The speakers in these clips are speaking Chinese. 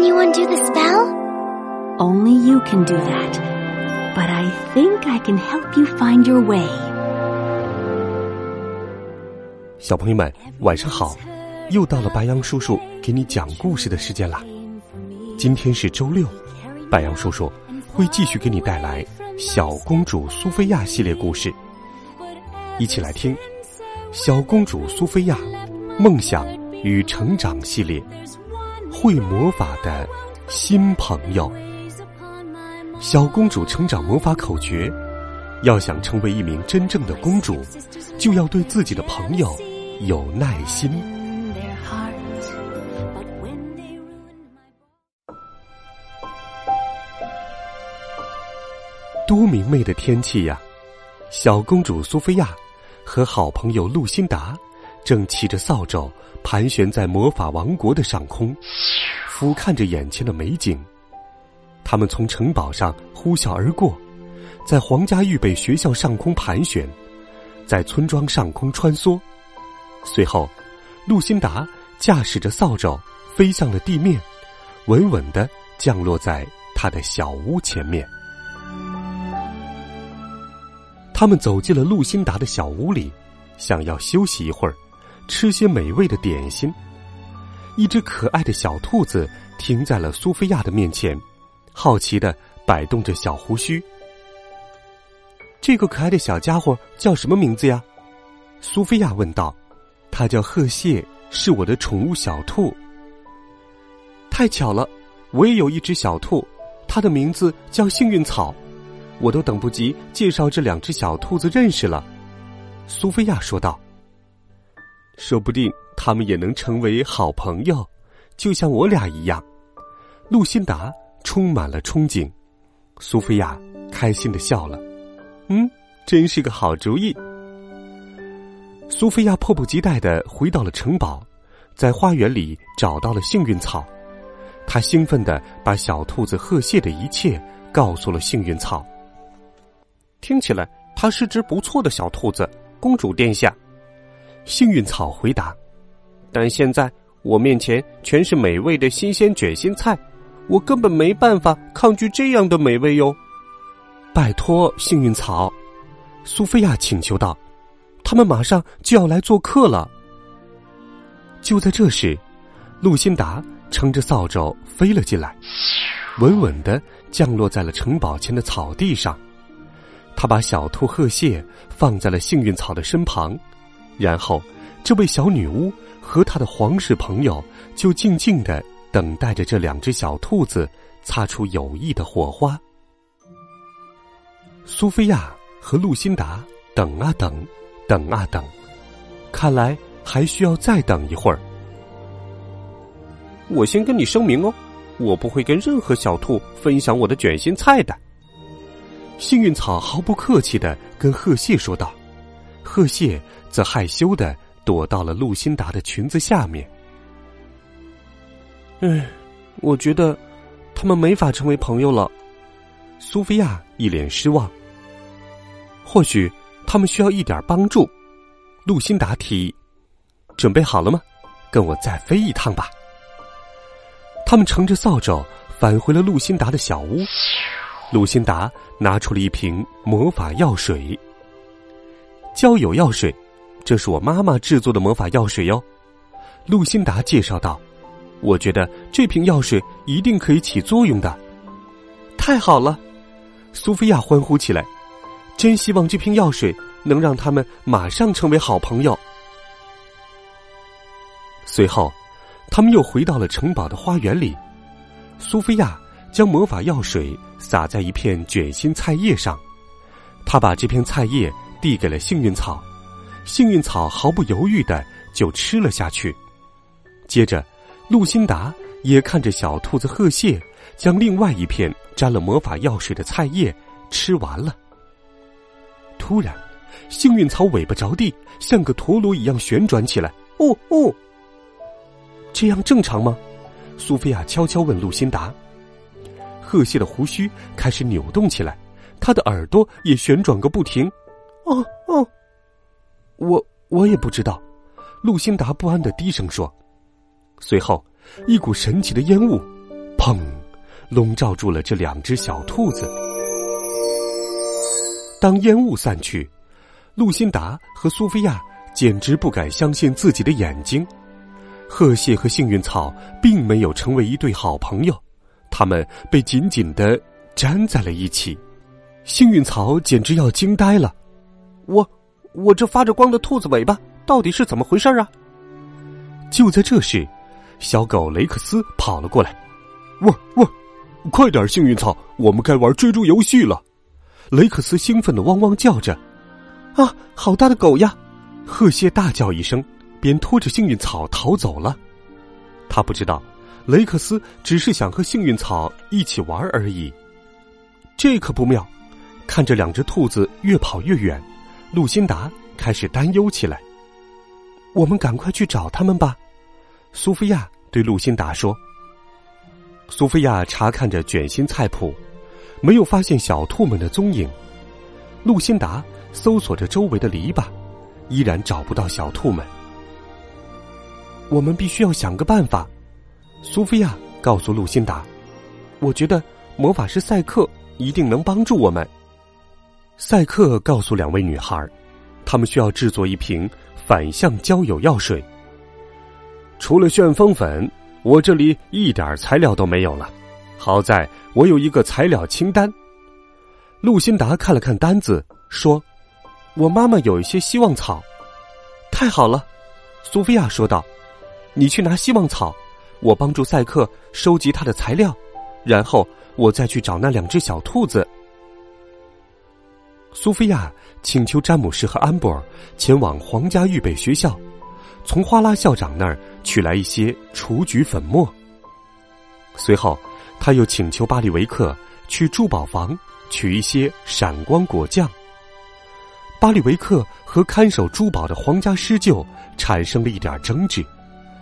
Can you undo the spell? Only you can do that. But I think I can help you find your way. 小朋友们，晚上好！又到了白羊叔叔给你讲故事的时间啦。今天是周六，白羊叔叔会继续给你带来《小公主苏菲亚》系列故事，一起来听《小公主苏菲亚：梦想与成长》系列。会魔法的新朋友，小公主成长魔法口诀：要想成为一名真正的公主，就要对自己的朋友有耐心。多明媚的天气呀！小公主苏菲亚和好朋友露辛达正骑着扫帚。盘旋在魔法王国的上空，俯瞰着眼前的美景。他们从城堡上呼啸而过，在皇家预备学校上空盘旋，在村庄上空穿梭。随后，露辛达驾驶着扫帚飞向了地面，稳稳的降落在他的小屋前面。他们走进了露辛达的小屋里，想要休息一会儿。吃些美味的点心。一只可爱的小兔子停在了苏菲亚的面前，好奇的摆动着小胡须。这个可爱的小家伙叫什么名字呀？苏菲亚问道。它叫鹤蟹，是我的宠物小兔。太巧了，我也有一只小兔，它的名字叫幸运草。我都等不及介绍这两只小兔子认识了。苏菲亚说道。说不定他们也能成为好朋友，就像我俩一样。露辛达充满了憧憬，苏菲亚开心的笑了。嗯，真是个好主意。苏菲亚迫不及待的回到了城堡，在花园里找到了幸运草，她兴奋的把小兔子鹤蟹的一切告诉了幸运草。听起来，它是只不错的小兔子，公主殿下。幸运草回答：“但现在我面前全是美味的新鲜卷心菜，我根本没办法抗拒这样的美味哟。”拜托，幸运草，苏菲亚请求道：“他们马上就要来做客了。”就在这时，露辛达撑着扫帚飞了进来，稳稳的降落在了城堡前的草地上。他把小兔贺蟹放在了幸运草的身旁。然后，这位小女巫和她的皇室朋友就静静的等待着这两只小兔子擦出友谊的火花。苏菲亚和露辛达等啊等，等啊等，看来还需要再等一会儿。我先跟你声明哦，我不会跟任何小兔分享我的卷心菜的。幸运草毫不客气的跟贺谢说道。鹤蟹则害羞的躲到了露辛达的裙子下面。唉，我觉得他们没法成为朋友了。苏菲亚一脸失望。或许他们需要一点帮助。露辛达提议：“准备好了吗？跟我再飞一趟吧。”他们乘着扫帚返回了露辛达的小屋。露辛达拿出了一瓶魔法药水。交友药水，这是我妈妈制作的魔法药水哟。露辛达介绍道：“我觉得这瓶药水一定可以起作用的。”太好了，苏菲亚欢呼起来，真希望这瓶药水能让他们马上成为好朋友。随后，他们又回到了城堡的花园里。苏菲亚将魔法药水洒在一片卷心菜叶上，她把这片菜叶。递给了幸运草，幸运草毫不犹豫的就吃了下去。接着，露辛达也看着小兔子鹤蟹将另外一片沾了魔法药水的菜叶吃完了。突然，幸运草尾巴着地，像个陀螺一样旋转起来。哦哦，这样正常吗？苏菲亚悄悄问露辛达。鹤蟹的胡须开始扭动起来，它的耳朵也旋转个不停。哦哦，我我也不知道。露辛达不安的低声说。随后，一股神奇的烟雾，砰，笼罩住了这两只小兔子。当烟雾散去，露辛达和苏菲亚简直不敢相信自己的眼睛。鹤蟹和幸运草并没有成为一对好朋友，他们被紧紧的粘在了一起。幸运草简直要惊呆了：“我，我这发着光的兔子尾巴到底是怎么回事啊？”就在这时。小狗雷克斯跑了过来，汪汪！快点，幸运草，我们该玩追逐游戏了。雷克斯兴奋的汪汪叫着。啊，好大的狗呀！赫谢大叫一声，便拖着幸运草逃走了。他不知道，雷克斯只是想和幸运草一起玩而已。这可不妙！看着两只兔子越跑越远，露辛达开始担忧起来。我们赶快去找他们吧。苏菲亚对露辛达说：“苏菲亚查看着卷心菜谱，没有发现小兔们的踪影。露辛达搜索着周围的篱笆，依然找不到小兔们。我们必须要想个办法。”苏菲亚告诉露辛达：“我觉得魔法师赛克一定能帮助我们。”赛克告诉两位女孩，他们需要制作一瓶反向交友药水。除了旋风粉，我这里一点材料都没有了。好在我有一个材料清单。露辛达看了看单子，说：“我妈妈有一些希望草。”太好了，苏菲亚说道：“你去拿希望草，我帮助赛克收集他的材料，然后我再去找那两只小兔子。”苏菲亚请求詹姆士和安博尔前往皇家预备学校。从花拉校长那儿取来一些雏菊粉末。随后，他又请求巴里维克去珠宝房取一些闪光果酱。巴里维克和看守珠宝的皇家施救产生了一点争执，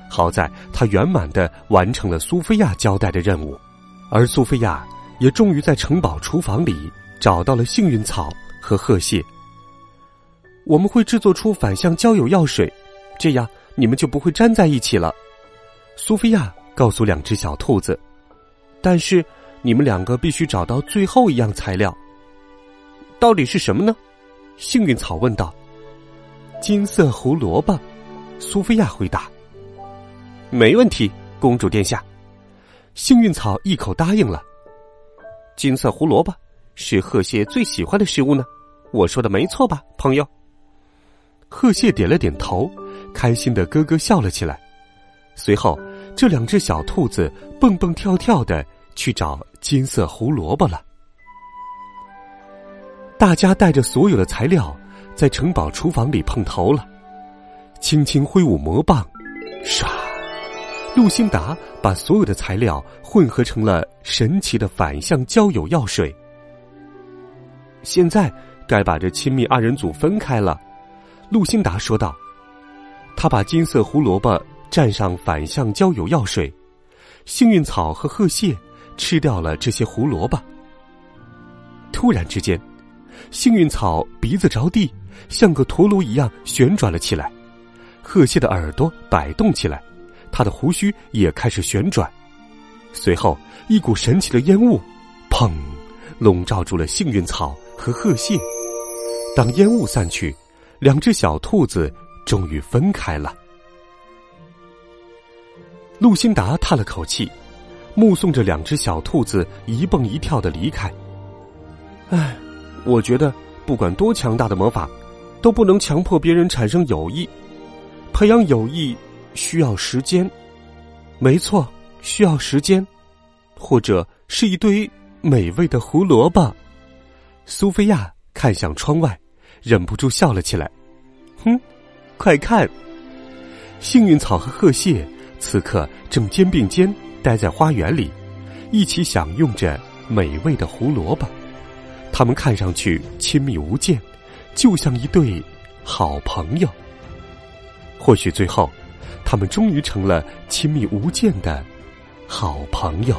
好在他圆满的完成了苏菲亚交代的任务，而苏菲亚也终于在城堡厨房里找到了幸运草和鹤蟹。我们会制作出反向交友药水。这样你们就不会粘在一起了，苏菲亚告诉两只小兔子。但是你们两个必须找到最后一样材料。到底是什么呢？幸运草问道。金色胡萝卜，苏菲亚回答。没问题，公主殿下。幸运草一口答应了。金色胡萝卜是鹤蟹最喜欢的食物呢，我说的没错吧，朋友？贺谢点了点头。开心的咯咯笑了起来，随后，这两只小兔子蹦蹦跳跳的去找金色胡萝卜了。大家带着所有的材料，在城堡厨房里碰头了，轻轻挥舞魔棒，唰！露辛达把所有的材料混合成了神奇的反向交友药水。现在该把这亲密二人组分开了，露辛达说道。他把金色胡萝卜蘸上反向交友药水，幸运草和鹤蟹吃掉了这些胡萝卜。突然之间，幸运草鼻子着地，像个陀螺一样旋转了起来；鹤蟹的耳朵摆动起来，它的胡须也开始旋转。随后，一股神奇的烟雾，砰，笼罩住了幸运草和鹤蟹。当烟雾散去，两只小兔子。终于分开了。露辛达叹了口气，目送着两只小兔子一蹦一跳的离开。唉，我觉得不管多强大的魔法，都不能强迫别人产生友谊。培养友谊需要时间，没错，需要时间，或者是一堆美味的胡萝卜。苏菲亚看向窗外，忍不住笑了起来。哼。快看！幸运草和鹤蟹此刻正肩并肩待在花园里，一起享用着美味的胡萝卜。他们看上去亲密无间，就像一对好朋友。或许最后，他们终于成了亲密无间的好朋友。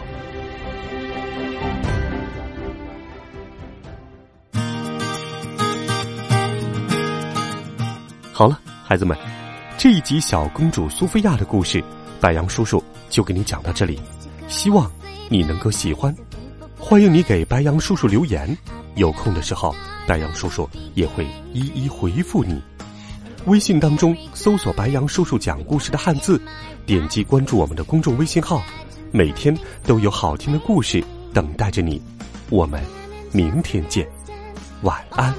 孩子们，这一集小公主苏菲亚的故事，白杨叔叔就给你讲到这里。希望你能够喜欢，欢迎你给白杨叔叔留言。有空的时候，白杨叔叔也会一一回复你。微信当中搜索“白杨叔叔讲故事”的汉字，点击关注我们的公众微信号，每天都有好听的故事等待着你。我们明天见，晚安。